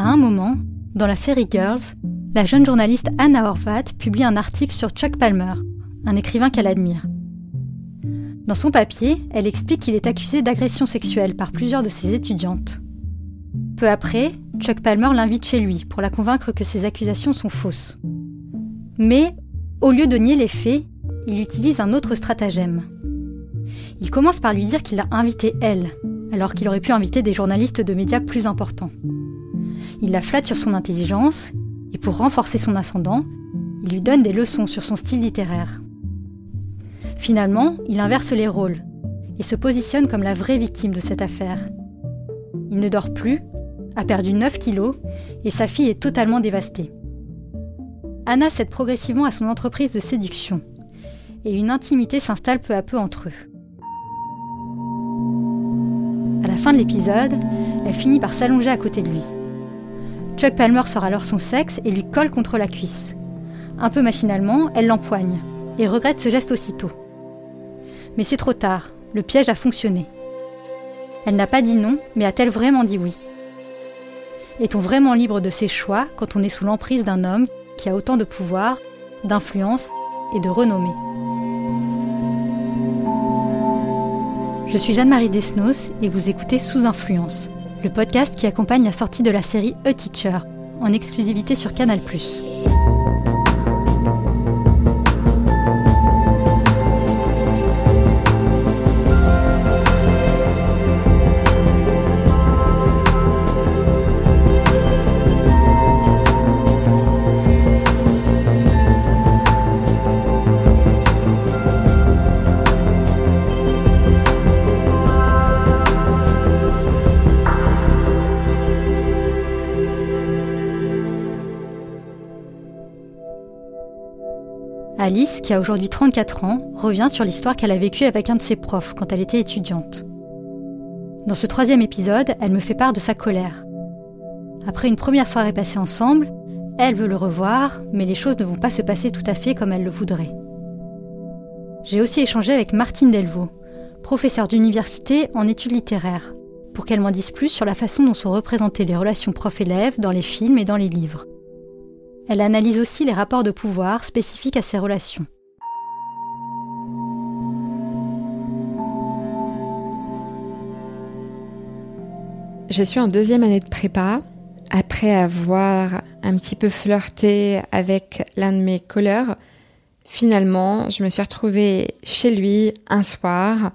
À un moment, dans la série Girls, la jeune journaliste Anna Horvat publie un article sur Chuck Palmer, un écrivain qu'elle admire. Dans son papier, elle explique qu'il est accusé d'agression sexuelle par plusieurs de ses étudiantes. Peu après, Chuck Palmer l'invite chez lui pour la convaincre que ses accusations sont fausses. Mais, au lieu de nier les faits, il utilise un autre stratagème. Il commence par lui dire qu'il l'a invitée elle, alors qu'il aurait pu inviter des journalistes de médias plus importants. Il la flatte sur son intelligence, et pour renforcer son ascendant, il lui donne des leçons sur son style littéraire. Finalement, il inverse les rôles et se positionne comme la vraie victime de cette affaire. Il ne dort plus, a perdu 9 kilos et sa fille est totalement dévastée. Anna cède progressivement à son entreprise de séduction et une intimité s'installe peu à peu entre eux. À la fin de l'épisode, elle finit par s'allonger à côté de lui. Chuck Palmer sort alors son sexe et lui colle contre la cuisse. Un peu machinalement, elle l'empoigne et regrette ce geste aussitôt. Mais c'est trop tard, le piège a fonctionné. Elle n'a pas dit non, mais a-t-elle vraiment dit oui? Est-on vraiment libre de ses choix quand on est sous l'emprise d'un homme qui a autant de pouvoir, d'influence et de renommée? Je suis Jeanne-Marie Desnos et vous écoutez Sous Influence, le podcast qui accompagne la sortie de la série A Teacher, en exclusivité sur Canal ⁇ Alice, qui a aujourd'hui 34 ans, revient sur l'histoire qu'elle a vécue avec un de ses profs quand elle était étudiante. Dans ce troisième épisode, elle me fait part de sa colère. Après une première soirée passée ensemble, elle veut le revoir, mais les choses ne vont pas se passer tout à fait comme elle le voudrait. J'ai aussi échangé avec Martine Delvaux, professeure d'université en études littéraires, pour qu'elle m'en dise plus sur la façon dont sont représentées les relations prof-élève dans les films et dans les livres. Elle analyse aussi les rapports de pouvoir spécifiques à ces relations. Je suis en deuxième année de prépa. Après avoir un petit peu flirté avec l'un de mes colleurs, finalement, je me suis retrouvée chez lui un soir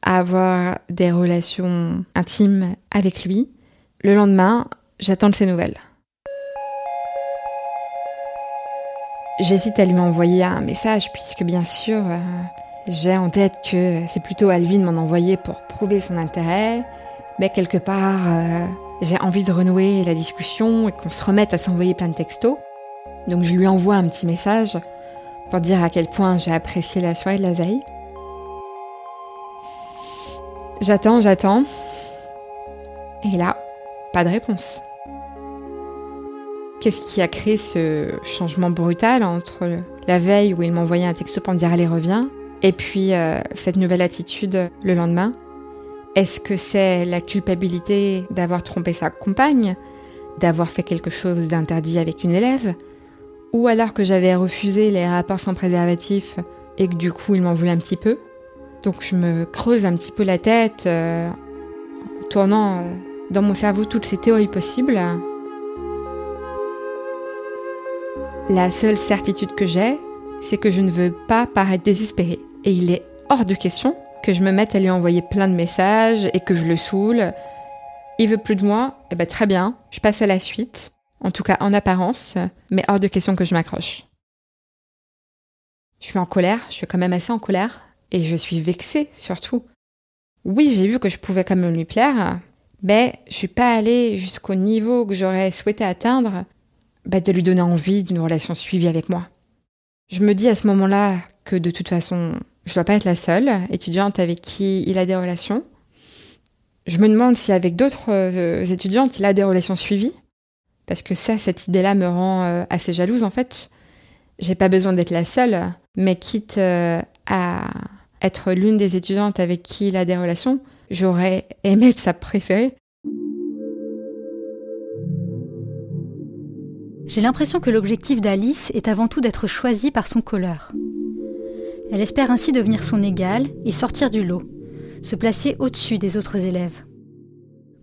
à avoir des relations intimes avec lui. Le lendemain, j'attends de ses nouvelles. J'hésite à lui envoyer un message puisque bien sûr euh, j'ai en tête que c'est plutôt à lui de m'en envoyer pour prouver son intérêt, mais quelque part euh, j'ai envie de renouer la discussion et qu'on se remette à s'envoyer plein de textos. Donc je lui envoie un petit message pour dire à quel point j'ai apprécié la soirée de la veille. J'attends, j'attends. Et là, pas de réponse. Qu'est-ce qui a créé ce changement brutal entre la veille où il m'envoyait un texto pour me dire allez reviens et puis euh, cette nouvelle attitude le lendemain? Est-ce que c'est la culpabilité d'avoir trompé sa compagne, d'avoir fait quelque chose d'interdit avec une élève Ou alors que j'avais refusé les rapports sans préservatif et que du coup il m'en voulait un petit peu? Donc je me creuse un petit peu la tête euh, tournant euh, dans mon cerveau toutes ces théories possibles La seule certitude que j'ai, c'est que je ne veux pas paraître désespérée. Et il est hors de question que je me mette à lui envoyer plein de messages et que je le saoule. Il veut plus de moi, eh ben très bien, je passe à la suite, en tout cas en apparence, mais hors de question que je m'accroche. Je suis en colère, je suis quand même assez en colère, Et je suis vexée, surtout. Oui, j'ai vu que je pouvais quand même lui plaire, mais je suis pas allée jusqu'au niveau que j'aurais souhaité atteindre, bah, de lui donner envie d'une relation suivie avec moi. Je me dis à ce moment-là que de toute façon, je dois pas être la seule étudiante avec qui il a des relations. Je me demande si avec d'autres euh, étudiantes, il a des relations suivies. Parce que ça, cette idée-là me rend euh, assez jalouse en fait. J'ai pas besoin d'être la seule, mais quitte euh, à être l'une des étudiantes avec qui il a des relations, j'aurais aimé sa préférée. J'ai l'impression que l'objectif d'Alice est avant tout d'être choisie par son colleur. Elle espère ainsi devenir son égale et sortir du lot, se placer au-dessus des autres élèves.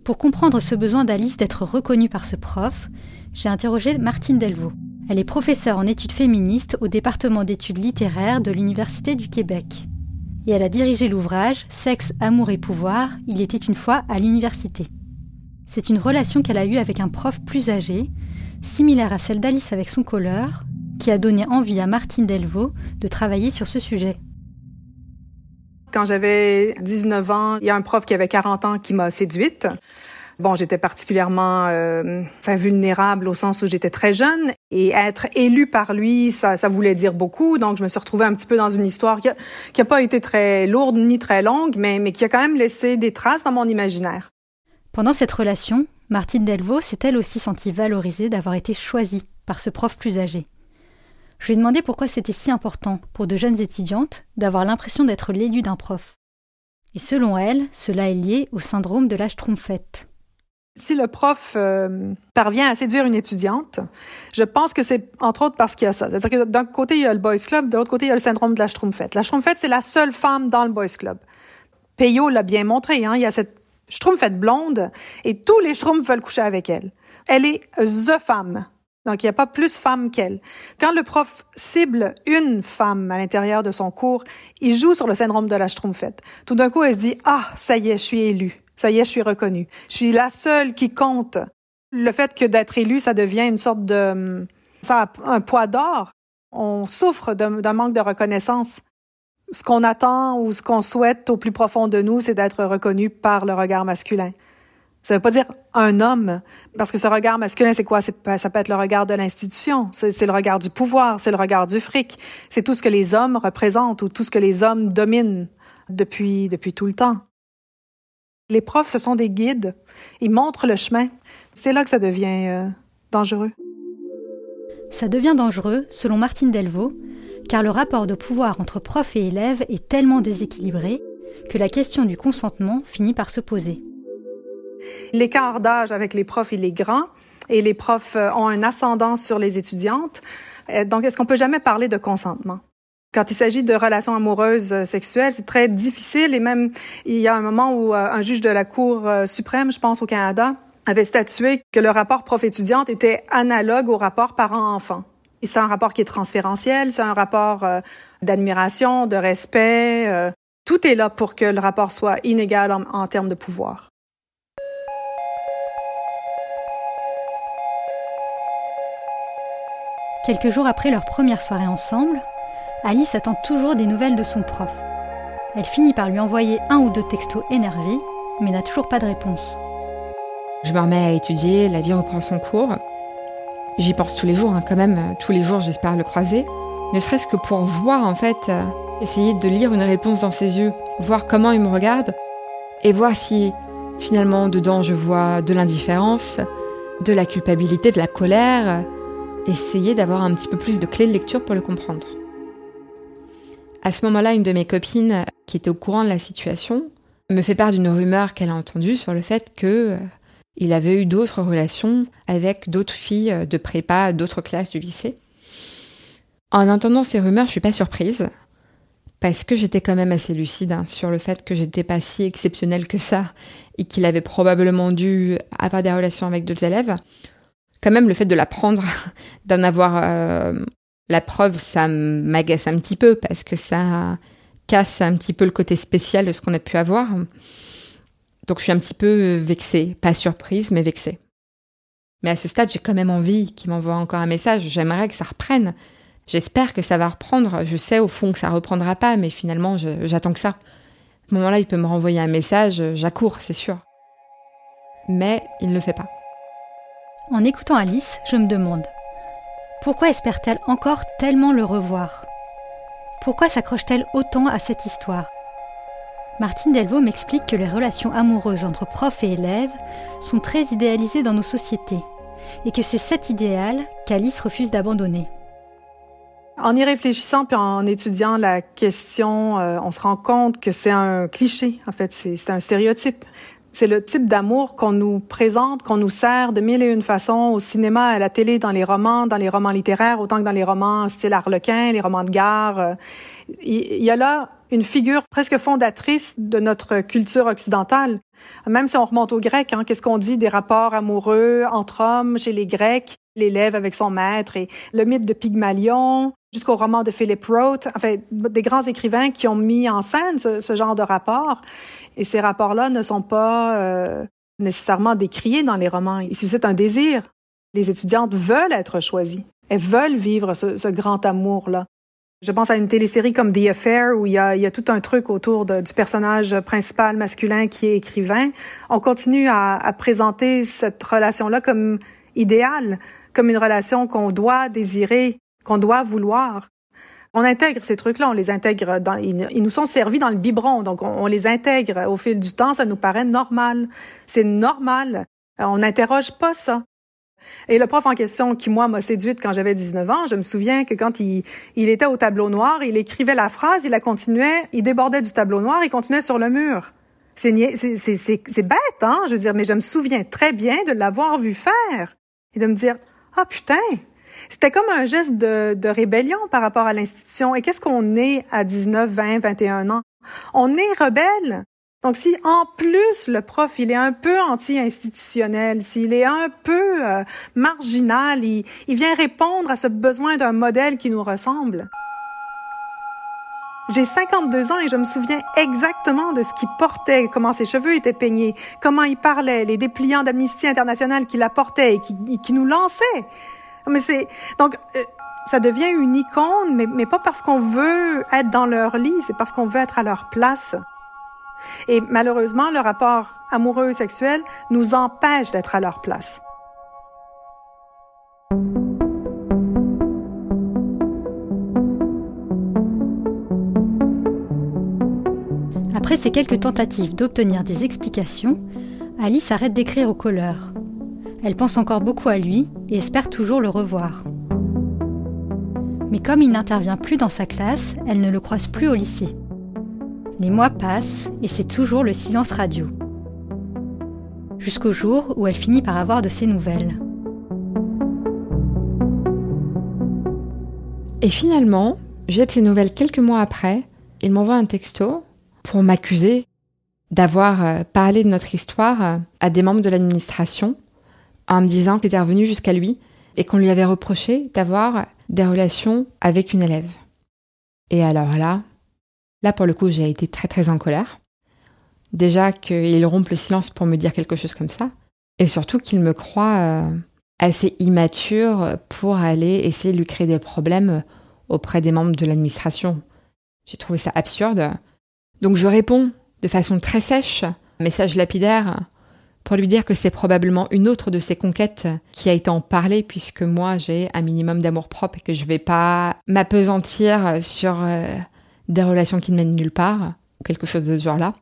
Pour comprendre ce besoin d'Alice d'être reconnue par ce prof, j'ai interrogé Martine Delvaux. Elle est professeure en études féministes au département d'études littéraires de l'Université du Québec. Et elle a dirigé l'ouvrage Sexe, amour et pouvoir, il était une fois à l'université. C'est une relation qu'elle a eue avec un prof plus âgé, similaire à celle d'Alice avec son colleur, qui a donné envie à Martine Delvaux de travailler sur ce sujet. Quand j'avais 19 ans, il y a un prof qui avait 40 ans qui m'a séduite. Bon, j'étais particulièrement euh, enfin, vulnérable au sens où j'étais très jeune et être élue par lui, ça, ça voulait dire beaucoup. Donc, je me suis retrouvée un petit peu dans une histoire qui n'a pas été très lourde ni très longue, mais, mais qui a quand même laissé des traces dans mon imaginaire. Pendant cette relation, Martine Delvaux s'est elle aussi sentie valorisée d'avoir été choisie par ce prof plus âgé. Je lui ai demandé pourquoi c'était si important pour de jeunes étudiantes d'avoir l'impression d'être l'élu d'un prof. Et selon elle, cela est lié au syndrome de la Schtroumpfette. Si le prof euh, parvient à séduire une étudiante, je pense que c'est entre autres parce qu'il y a ça. C'est-à-dire que d'un côté, il y a le Boys Club, de l'autre côté, il y a le syndrome de la Schtroumpfette. La Schtroumpfette, c'est la seule femme dans le Boys Club. Peyo l'a bien montré, hein? il y a cette Schtroumpfette blonde et tous les Schtroumpfs veulent coucher avec elle. Elle est the femme. Donc, il n'y a pas plus femme qu'elle. Quand le prof cible une femme à l'intérieur de son cours, il joue sur le syndrome de la Schtroumpfette. Tout d'un coup, elle se dit, ah, ça y est, je suis élue. Ça y est, je suis reconnue. Je suis la seule qui compte. Le fait que d'être élue, ça devient une sorte de, ça a un poids d'or. On souffre d'un manque de reconnaissance. Ce qu'on attend ou ce qu'on souhaite au plus profond de nous, c'est d'être reconnu par le regard masculin. Ça veut pas dire un homme, parce que ce regard masculin, c'est quoi? Ça peut être le regard de l'institution, c'est le regard du pouvoir, c'est le regard du fric, c'est tout ce que les hommes représentent ou tout ce que les hommes dominent depuis, depuis tout le temps. Les profs, ce sont des guides, ils montrent le chemin. C'est là que ça devient euh, dangereux. Ça devient dangereux, selon Martine Delvaux, car le rapport de pouvoir entre prof et élève est tellement déséquilibré que la question du consentement finit par se poser. L'écart d'âge avec les profs, il est grand et les profs euh, ont un ascendant sur les étudiantes. Euh, donc, est-ce qu'on peut jamais parler de consentement? Quand il s'agit de relations amoureuses euh, sexuelles, c'est très difficile et même il y a un moment où un juge de la Cour suprême, je pense au Canada, avait statué que le rapport prof-étudiante était analogue au rapport parent-enfant. C'est un rapport qui est transférentiel, c'est un rapport d'admiration, de respect. tout est là pour que le rapport soit inégal en termes de pouvoir. Quelques jours après leur première soirée ensemble, Alice attend toujours des nouvelles de son prof. Elle finit par lui envoyer un ou deux textos énervés, mais n'a toujours pas de réponse. Je me remets à étudier, la vie reprend son cours. J'y pense tous les jours, hein, quand même, tous les jours j'espère le croiser. Ne serait-ce que pour voir en fait, euh, essayer de lire une réponse dans ses yeux, voir comment il me regarde, et voir si finalement dedans je vois de l'indifférence, de la culpabilité, de la colère, essayer d'avoir un petit peu plus de clés de lecture pour le comprendre. À ce moment-là, une de mes copines, qui était au courant de la situation, me fait part d'une rumeur qu'elle a entendue sur le fait que euh, il avait eu d'autres relations avec d'autres filles de prépa, d'autres classes du lycée. En entendant ces rumeurs, je suis pas surprise parce que j'étais quand même assez lucide hein, sur le fait que j'étais pas si exceptionnelle que ça et qu'il avait probablement dû avoir des relations avec d'autres élèves quand même le fait de l'apprendre, d'en avoir euh, la preuve, ça m'agace un petit peu parce que ça casse un petit peu le côté spécial de ce qu'on a pu avoir. Donc je suis un petit peu vexée, pas surprise, mais vexée. Mais à ce stade, j'ai quand même envie qu'il m'envoie encore un message. J'aimerais que ça reprenne. J'espère que ça va reprendre. Je sais au fond que ça reprendra pas, mais finalement, j'attends que ça. À ce moment-là, il peut me renvoyer un message, j'accours, c'est sûr. Mais il ne le fait pas. En écoutant Alice, je me demande pourquoi espère-t-elle encore tellement le revoir? Pourquoi s'accroche-t-elle autant à cette histoire? Martine Delvaux m'explique que les relations amoureuses entre profs et élèves sont très idéalisées dans nos sociétés et que c'est cet idéal qu'Alice refuse d'abandonner. En y réfléchissant puis en étudiant la question, euh, on se rend compte que c'est un cliché, en fait, c'est un stéréotype. C'est le type d'amour qu'on nous présente, qu'on nous sert de mille et une façons au cinéma, à la télé, dans les romans, dans les romans littéraires, autant que dans les romans style Harlequin, les romans de gare. Euh. Il y a là une figure presque fondatrice de notre culture occidentale. Même si on remonte aux Grecs, hein, qu'est-ce qu'on dit des rapports amoureux entre hommes chez les Grecs, l'élève avec son maître et le mythe de Pygmalion, jusqu'au roman de Philip Roth, enfin des grands écrivains qui ont mis en scène ce, genre de rapports. Et ces rapports-là ne sont pas euh, nécessairement décriés dans les romans. Ils suscitent un désir. Les étudiantes veulent être choisies. Elles veulent vivre ce grand amour-là. Je pense à une télésérie comme The Affair où il y a, il y a tout un truc autour de, du personnage principal masculin qui est écrivain. On continue à, à présenter cette relation-là comme idéale, comme une relation qu'on doit désirer, qu'on doit vouloir. On intègre ces trucs-là, on les intègre dans, ils, nous sont servis dans le biberon, donc on, on les intègre au fil du temps, ça nous paraît normal. C'est normal. On n'interroge pas ça. Et le prof en question, qui moi m'a séduite quand j'avais 19 ans, je me souviens que quand il, était au tableau noir, il écrivait la phrase, il la continuait, il débordait du tableau noir, il continuait sur le mur. C'est bête, hein? Je veux dire, mais je me souviens très bien de l'avoir vu faire et de me dire, ah putain, c'était comme un geste de rébellion par rapport à l'institution. Et qu'est-ce qu'on est à 19, 20, 21 ans? On est rebelle. Donc, si en plus le prof, il est un peu anti-institutionnel, s'il est un peu euh, marginal, il, il vient répondre à ce besoin d'un modèle qui nous ressemble. J'ai 52 ans et je me souviens exactement de ce qu'il portait, comment ses cheveux étaient peignés, comment il parlait, les dépliants d'Amnesty International qu'il apportait et qui, qui nous lançait. Mais c'est donc euh, ça devient une icône, mais, mais pas parce qu'on veut être dans leur lit, c'est parce qu'on veut être à leur place. Et malheureusement, le rapport amoureux sexuel nous empêche d'être à leur place. Après ces quelques tentatives d'obtenir des explications, Alice arrête d'écrire au colleur. Elle pense encore beaucoup à lui et espère toujours le revoir. Mais comme il n'intervient plus dans sa classe, elle ne le croise plus au lycée. Les mois passent et c'est toujours le silence radio. Jusqu'au jour où elle finit par avoir de ses nouvelles. Et finalement, j'ai de ses nouvelles quelques mois après. Il m'envoie un texto pour m'accuser d'avoir euh, parlé de notre histoire euh, à des membres de l'administration en me disant qu'il était revenu jusqu'à lui et qu'on lui avait reproché d'avoir des relations avec une élève. Et alors là, Là, pour le coup, j'ai été très très en colère. Déjà qu'il rompe le silence pour me dire quelque chose comme ça. Et surtout qu'il me croit euh, assez immature pour aller essayer de lui créer des problèmes auprès des membres de l'administration. J'ai trouvé ça absurde. Donc je réponds de façon très sèche, message lapidaire, pour lui dire que c'est probablement une autre de ses conquêtes qui a été en parler, puisque moi j'ai un minimum d'amour propre et que je vais pas m'apesantir sur euh, des relations qui ne mènent nulle part, quelque chose de ce genre-là.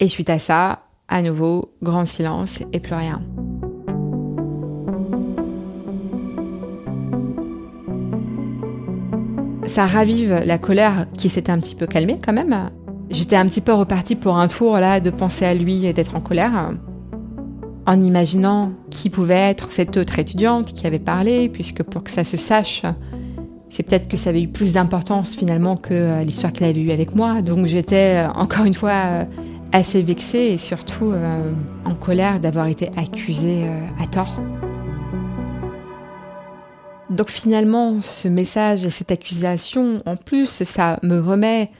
Et suite à ça, à nouveau, grand silence et plus rien. Ça ravive la colère qui s'était un petit peu calmée quand même. J'étais un petit peu repartie pour un tour là de penser à lui et d'être en colère. En imaginant qui pouvait être cette autre étudiante qui avait parlé, puisque pour que ça se sache, c'est peut-être que ça avait eu plus d'importance finalement que euh, l'histoire qu'elle avait eue avec moi. Donc j'étais euh, encore une fois euh, assez vexée et surtout en colère d'avoir été accusée à tort. Donc finalement, ce message et cette accusation, en plus, ça me remet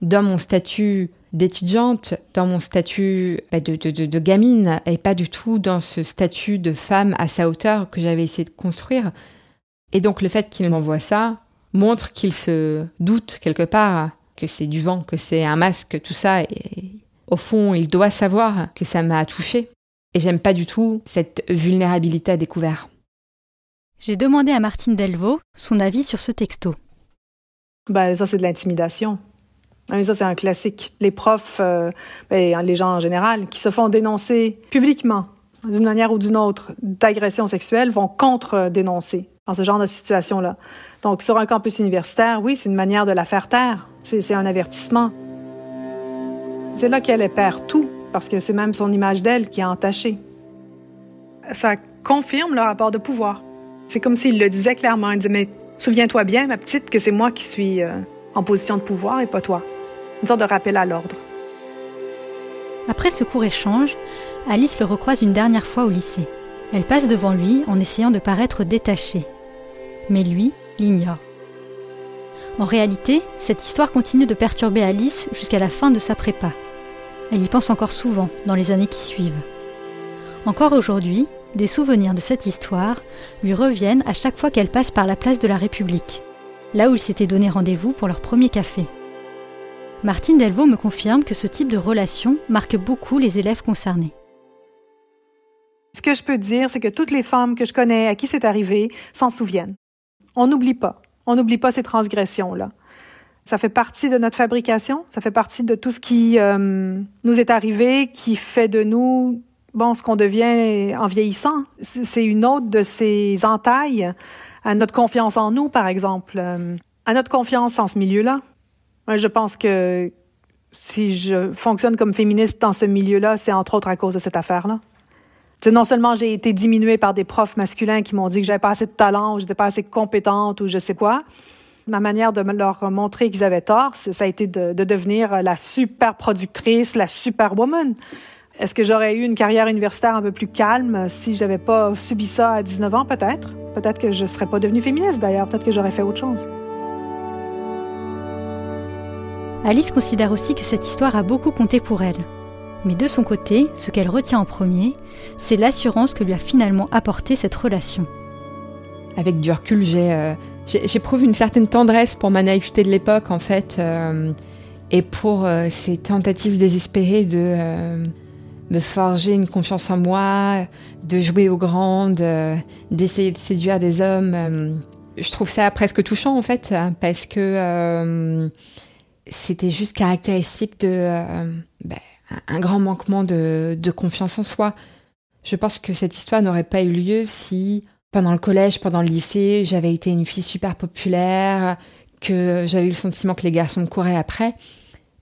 dans mon statut d'étudiante, dans mon statut bah, de, de, gamine, et pas du tout dans ce statut de femme à sa hauteur que j'avais essayé de construire. Et donc le fait qu'il m'envoie ça, montre qu'il se doute quelque part que c'est du vent, que c'est un masque, tout ça. Et au fond, il doit savoir que ça m'a touché. Et j'aime pas du tout cette vulnérabilité à découvert. J'ai demandé à Martine Delvaux son avis sur ce texto. Ben, ça, c'est de l'intimidation. Ah, ça, c'est un classique. Les profs, euh, ben, les gens en général, qui se font dénoncer publiquement, d'une manière ou d'une autre, d'agression sexuelle, vont contre-dénoncer dans ce genre de situation-là. Donc, sur un campus universitaire, oui, c'est une manière de la faire taire. C'est un avertissement. C'est là qu'elle perd tout, parce que c'est même son image d'elle qui est entachée. Ça confirme le rapport de pouvoir. C'est comme s'il le disait clairement. Il disait, mais souviens-toi bien, ma petite, que c'est moi qui suis euh, en position de pouvoir et pas toi. Une sorte de rappel à l'ordre. Après ce court échange, Alice le recroise une dernière fois au lycée. Elle passe devant lui en essayant de paraître détachée. Mais lui l'ignore. En réalité, cette histoire continue de perturber Alice jusqu'à la fin de sa prépa. Elle y pense encore souvent dans les années qui suivent. Encore aujourd'hui, des souvenirs de cette histoire lui reviennent à chaque fois qu'elle passe par la place de la République, là où ils s'étaient donné rendez-vous pour leur premier café. Martine Delvaux me confirme que ce type de relation marque beaucoup les élèves concernés. Ce que je peux dire, c'est que toutes les femmes que je connais à qui c'est arrivé s'en souviennent. On n'oublie pas. On n'oublie pas ces transgressions-là. Ça fait partie de notre fabrication, ça fait partie de tout ce qui euh, nous est arrivé, qui fait de nous, bon, ce qu'on devient en vieillissant. C'est une autre de ces entailles à notre confiance en nous, par exemple, euh, à notre confiance en ce milieu-là. Je pense que si je fonctionne comme féministe dans ce milieu-là, c'est entre autres à cause de cette affaire-là. Non seulement j'ai été diminuée par des profs masculins qui m'ont dit que j'avais pas assez de talent ou j'étais pas assez compétente ou je sais quoi, ma manière de leur montrer qu'ils avaient tort, ça a été de, devenir la super productrice, la superwoman. Est-ce que j'aurais eu une carrière universitaire un peu plus calme si j'avais pas subi ça à 19 ans, peut-être? Peut-être que je serais pas devenue féministe, d'ailleurs. Peut-être que j'aurais fait autre chose. Alice considère aussi que cette histoire a beaucoup compté pour elle. Mais de son côté, ce qu'elle retient en premier, c'est l'assurance que lui a finalement apporté cette relation. Avec du recul, euh, J'éprouve une certaine tendresse pour ma naïveté de l'époque, en fait, euh, et pour euh, ces tentatives désespérées de euh, me forger une confiance en moi, de jouer aux grandes, d'essayer de séduire des hommes. je trouve ça presque touchant, en fait, hein, parce que c'était juste caractéristique de ben, un grand manquement de, confiance en soi. Je pense que cette histoire n'aurait pas eu lieu si pendant le collège, pendant le lycée, j'avais été une fille super populaire, que j'avais eu le sentiment que les garçons me couraient après.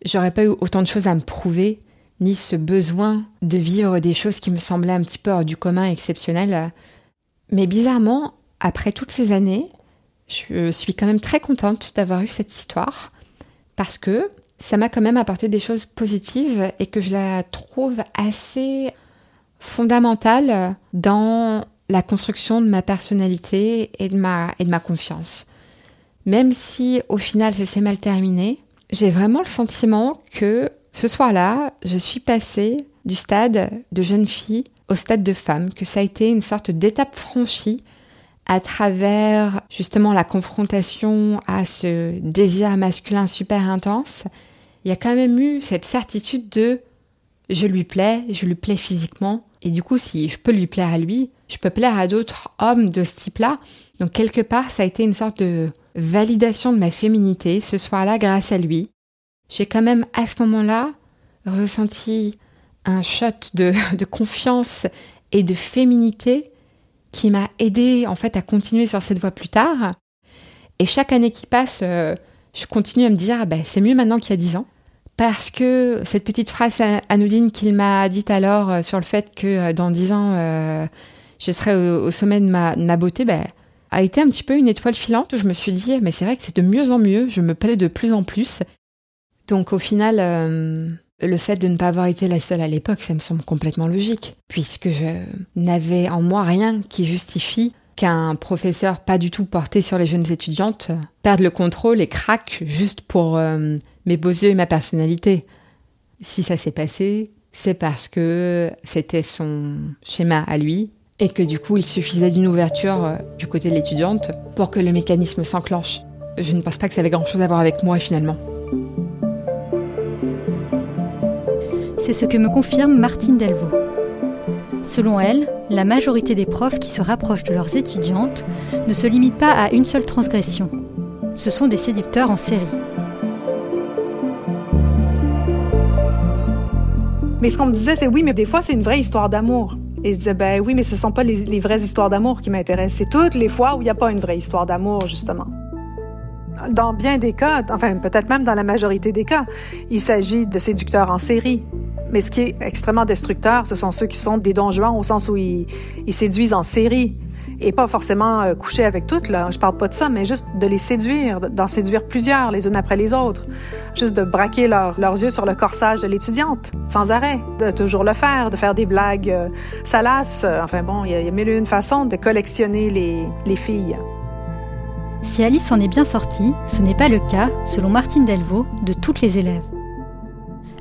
J'aurais pas eu autant de choses à me prouver, ni ce besoin de vivre des choses qui me semblaient un petit peu hors du commun, exceptionnelles. Mais bizarrement, après toutes ces années, je suis quand même très contente d'avoir eu cette histoire, parce que ça m'a quand même apporté des choses positives et que je la trouve assez fondamentale dans la construction de ma personnalité et de ma, et de ma confiance. Même si au final ça s'est mal terminé, j'ai vraiment le sentiment que ce soir-là, je suis passée du stade de jeune fille au stade de femme, que ça a été une sorte d'étape franchie à travers justement la confrontation à ce désir masculin super intense. Il y a quand même eu cette certitude de je lui plais, je lui plais physiquement, et du coup, si je peux lui plaire à lui, je peux plaire à d'autres hommes de ce type-là. Donc quelque part, ça a été une sorte de validation de ma féminité ce soir-là grâce à lui. J'ai quand même à ce moment-là ressenti un shot de, confiance et de féminité qui m'a aidé en fait à continuer sur cette voie plus tard. Et chaque année qui passe, euh, je continue à me dire ah ben, c'est mieux maintenant qu'il y a dix ans parce que cette petite phrase anodine qu'il m'a dite alors euh, sur le fait que euh, dans dix ans, euh, je serai au, sommet de ma, beauté, ben, a été un petit peu une étoile filante. Je me suis dit, mais c'est vrai que c'est de mieux en mieux, je me plais de plus en plus. Donc au final, le fait de ne pas avoir été la seule à l'époque, ça me semble complètement logique, puisque je n'avais en moi rien qui justifie qu'un professeur pas du tout porté sur les jeunes étudiantes perde le contrôle et craque juste pour mes beaux yeux et ma personnalité. Si ça s'est passé, c'est parce que c'était son schéma à lui et que du coup il suffisait d'une ouverture euh, du côté de l'étudiante pour que le mécanisme s'enclenche. je ne pense pas que ça avait grand-chose à voir avec moi finalement. C'est ce que me confirme Martine Delvaux. Selon elle, la majorité des profs qui se rapprochent de leurs étudiantes ne se limitent pas à une seule transgression. Ce sont des séducteurs en série. Mais ce qu'on me disait, c'est oui, mais des fois, c'est une vraie histoire d'amour. Et je disais, ben oui, mais ce ne sont pas les, vraies histoires d'amour qui m'intéressent. C'est toutes les fois où il n'y a pas une vraie histoire d'amour, justement. Dans bien des cas, enfin peut-être même dans la majorité des cas, il s'agit de séducteurs en série. Mais ce qui est extrêmement destructeur, ce sont ceux qui sont des donjons au sens où ils, séduisent en série et pas forcément euh, coucher avec toutes là. Je parle pas de ça, mais juste de les séduire, d'en séduire plusieurs les unes après les autres, juste de braquer leurs yeux sur le corsage de l'étudiante sans arrêt, de toujours le faire, de faire des blagues euh, salaces. Enfin bon, il y, a, y a mille et une façons de collectionner les, les filles. Si Alice en est bien sortie, ce n'est pas le cas, selon Martine Delvaux, de toutes les élèves.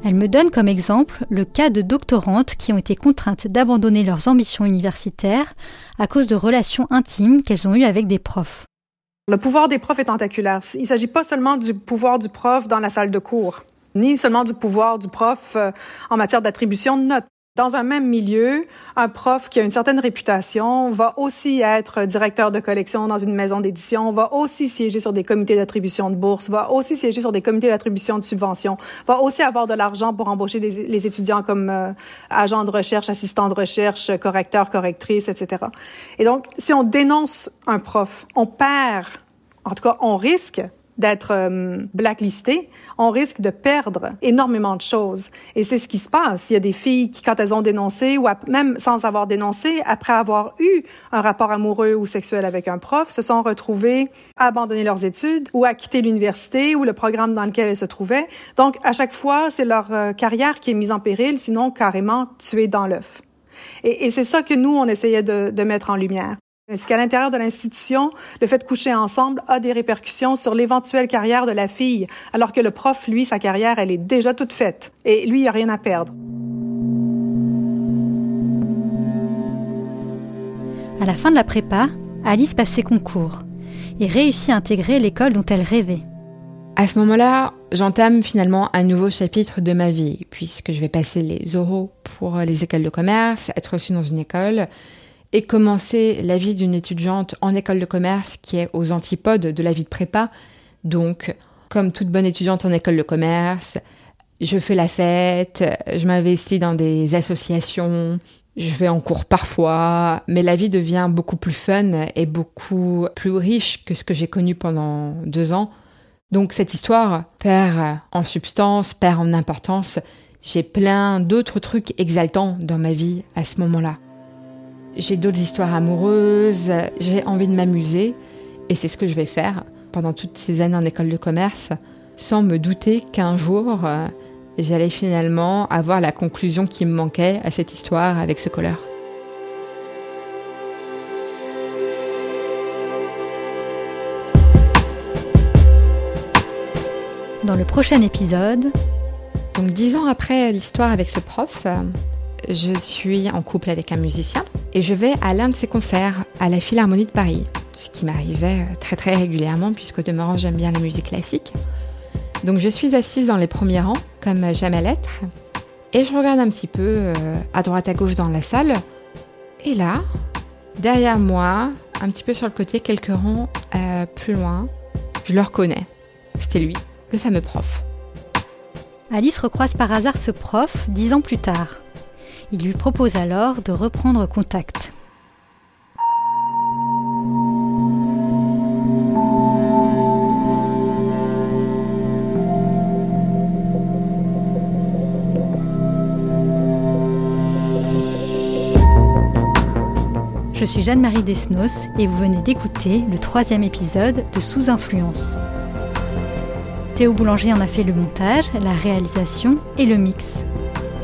Elle me donne comme exemple le cas de doctorantes qui ont été contraintes d'abandonner leurs ambitions universitaires à cause de relations intimes qu'elles ont eues avec des profs. Le pouvoir des profs est tentaculaire. Il ne s'agit pas seulement du pouvoir du prof dans la salle de cours, ni seulement du pouvoir du prof euh, en matière d'attribution de notes. Dans un même milieu, un prof qui a une certaine réputation va aussi être directeur de collection dans une maison d'édition, va aussi siéger sur des comités d'attribution de bourse, va aussi siéger sur des comités d'attribution de subventions, va aussi avoir de l'argent pour embaucher les, les étudiants comme euh, agents de recherche, assistants de recherche, correcteurs, correctrices, etc. Et donc, si on dénonce un prof, on perd, en tout cas, on risque d'être euh, blacklisté, on risque de perdre énormément de choses. Et c'est ce qui se passe. Il y a des filles qui, quand elles ont dénoncé, ou même sans avoir dénoncé, après avoir eu un rapport amoureux ou sexuel avec un prof, se sont retrouvées à abandonner leurs études ou à quitter l'université ou le programme dans lequel elles se trouvaient. Donc, à chaque fois, c'est leur euh, carrière qui est mise en péril, sinon carrément tuée dans l'œuf. Et, et c'est ça que nous, on essayait de, de mettre en lumière. Est-ce qu'à l'intérieur de l'institution, le fait de coucher ensemble a des répercussions sur l'éventuelle carrière de la fille, alors que le prof, lui, sa carrière, elle est déjà toute faite, et lui, il n'a rien à perdre. À la fin de la prépa, Alice passe ses concours et réussit à intégrer l'école dont elle rêvait. À ce moment-là, j'entame finalement un nouveau chapitre de ma vie, puisque je vais passer les oraux pour les écoles de commerce, être reçue dans une école, et commencer la vie d'une étudiante en école de commerce qui est aux antipodes de la vie de prépa. Donc, comme toute bonne étudiante en école de commerce, je fais la fête, je m'investis dans des associations, je vais en cours parfois, mais la vie devient beaucoup plus fun et beaucoup plus riche que ce que j'ai connu pendant deux ans. Donc cette histoire perd en substance, perd en importance. J'ai plein d'autres trucs exaltants dans ma vie à ce moment-là. J'ai d'autres histoires amoureuses, j'ai envie de m'amuser, et c'est ce que je vais faire pendant toutes ces années en école de commerce, sans me douter qu'un jour, euh, j'allais finalement avoir la conclusion qui me manquait à cette histoire avec ce colleur. Dans le prochain épisode, donc dix ans après l'histoire avec ce prof, je suis en couple avec un musicien et je vais à l'un de ses concerts à la Philharmonie de Paris, ce qui m'arrivait très très régulièrement puisque demeurant j'aime bien la musique classique. Donc je suis assise dans les premiers rangs comme j'aime à l'être et je regarde un petit peu euh, à droite à gauche dans la salle et là, derrière moi, un petit peu sur le côté, quelques rangs euh, plus loin, je le reconnais. C'était lui, le fameux prof. Alice recroise par hasard ce prof dix ans plus tard. Il lui propose alors de reprendre contact. Je suis Jeanne-Marie Desnos et vous venez d'écouter le troisième épisode de Sous Influence. Théo Boulanger en a fait le montage, la réalisation et le mix.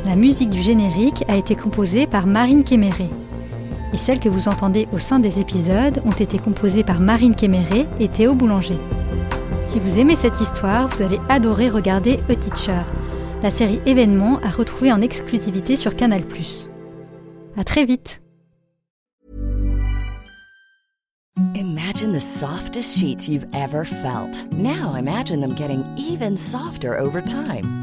La musique du générique a été composée par Marine Kéméré. Et celles que vous entendez au sein des épisodes ont été composées par Marine Kéméré et Théo Boulanger. Si vous aimez cette histoire, vous allez adorer regarder A Teacher, la série événement à retrouver en exclusivité sur Canal+. À très vite Imagine the softest sheets you've ever felt. Now imagine them getting even softer over time.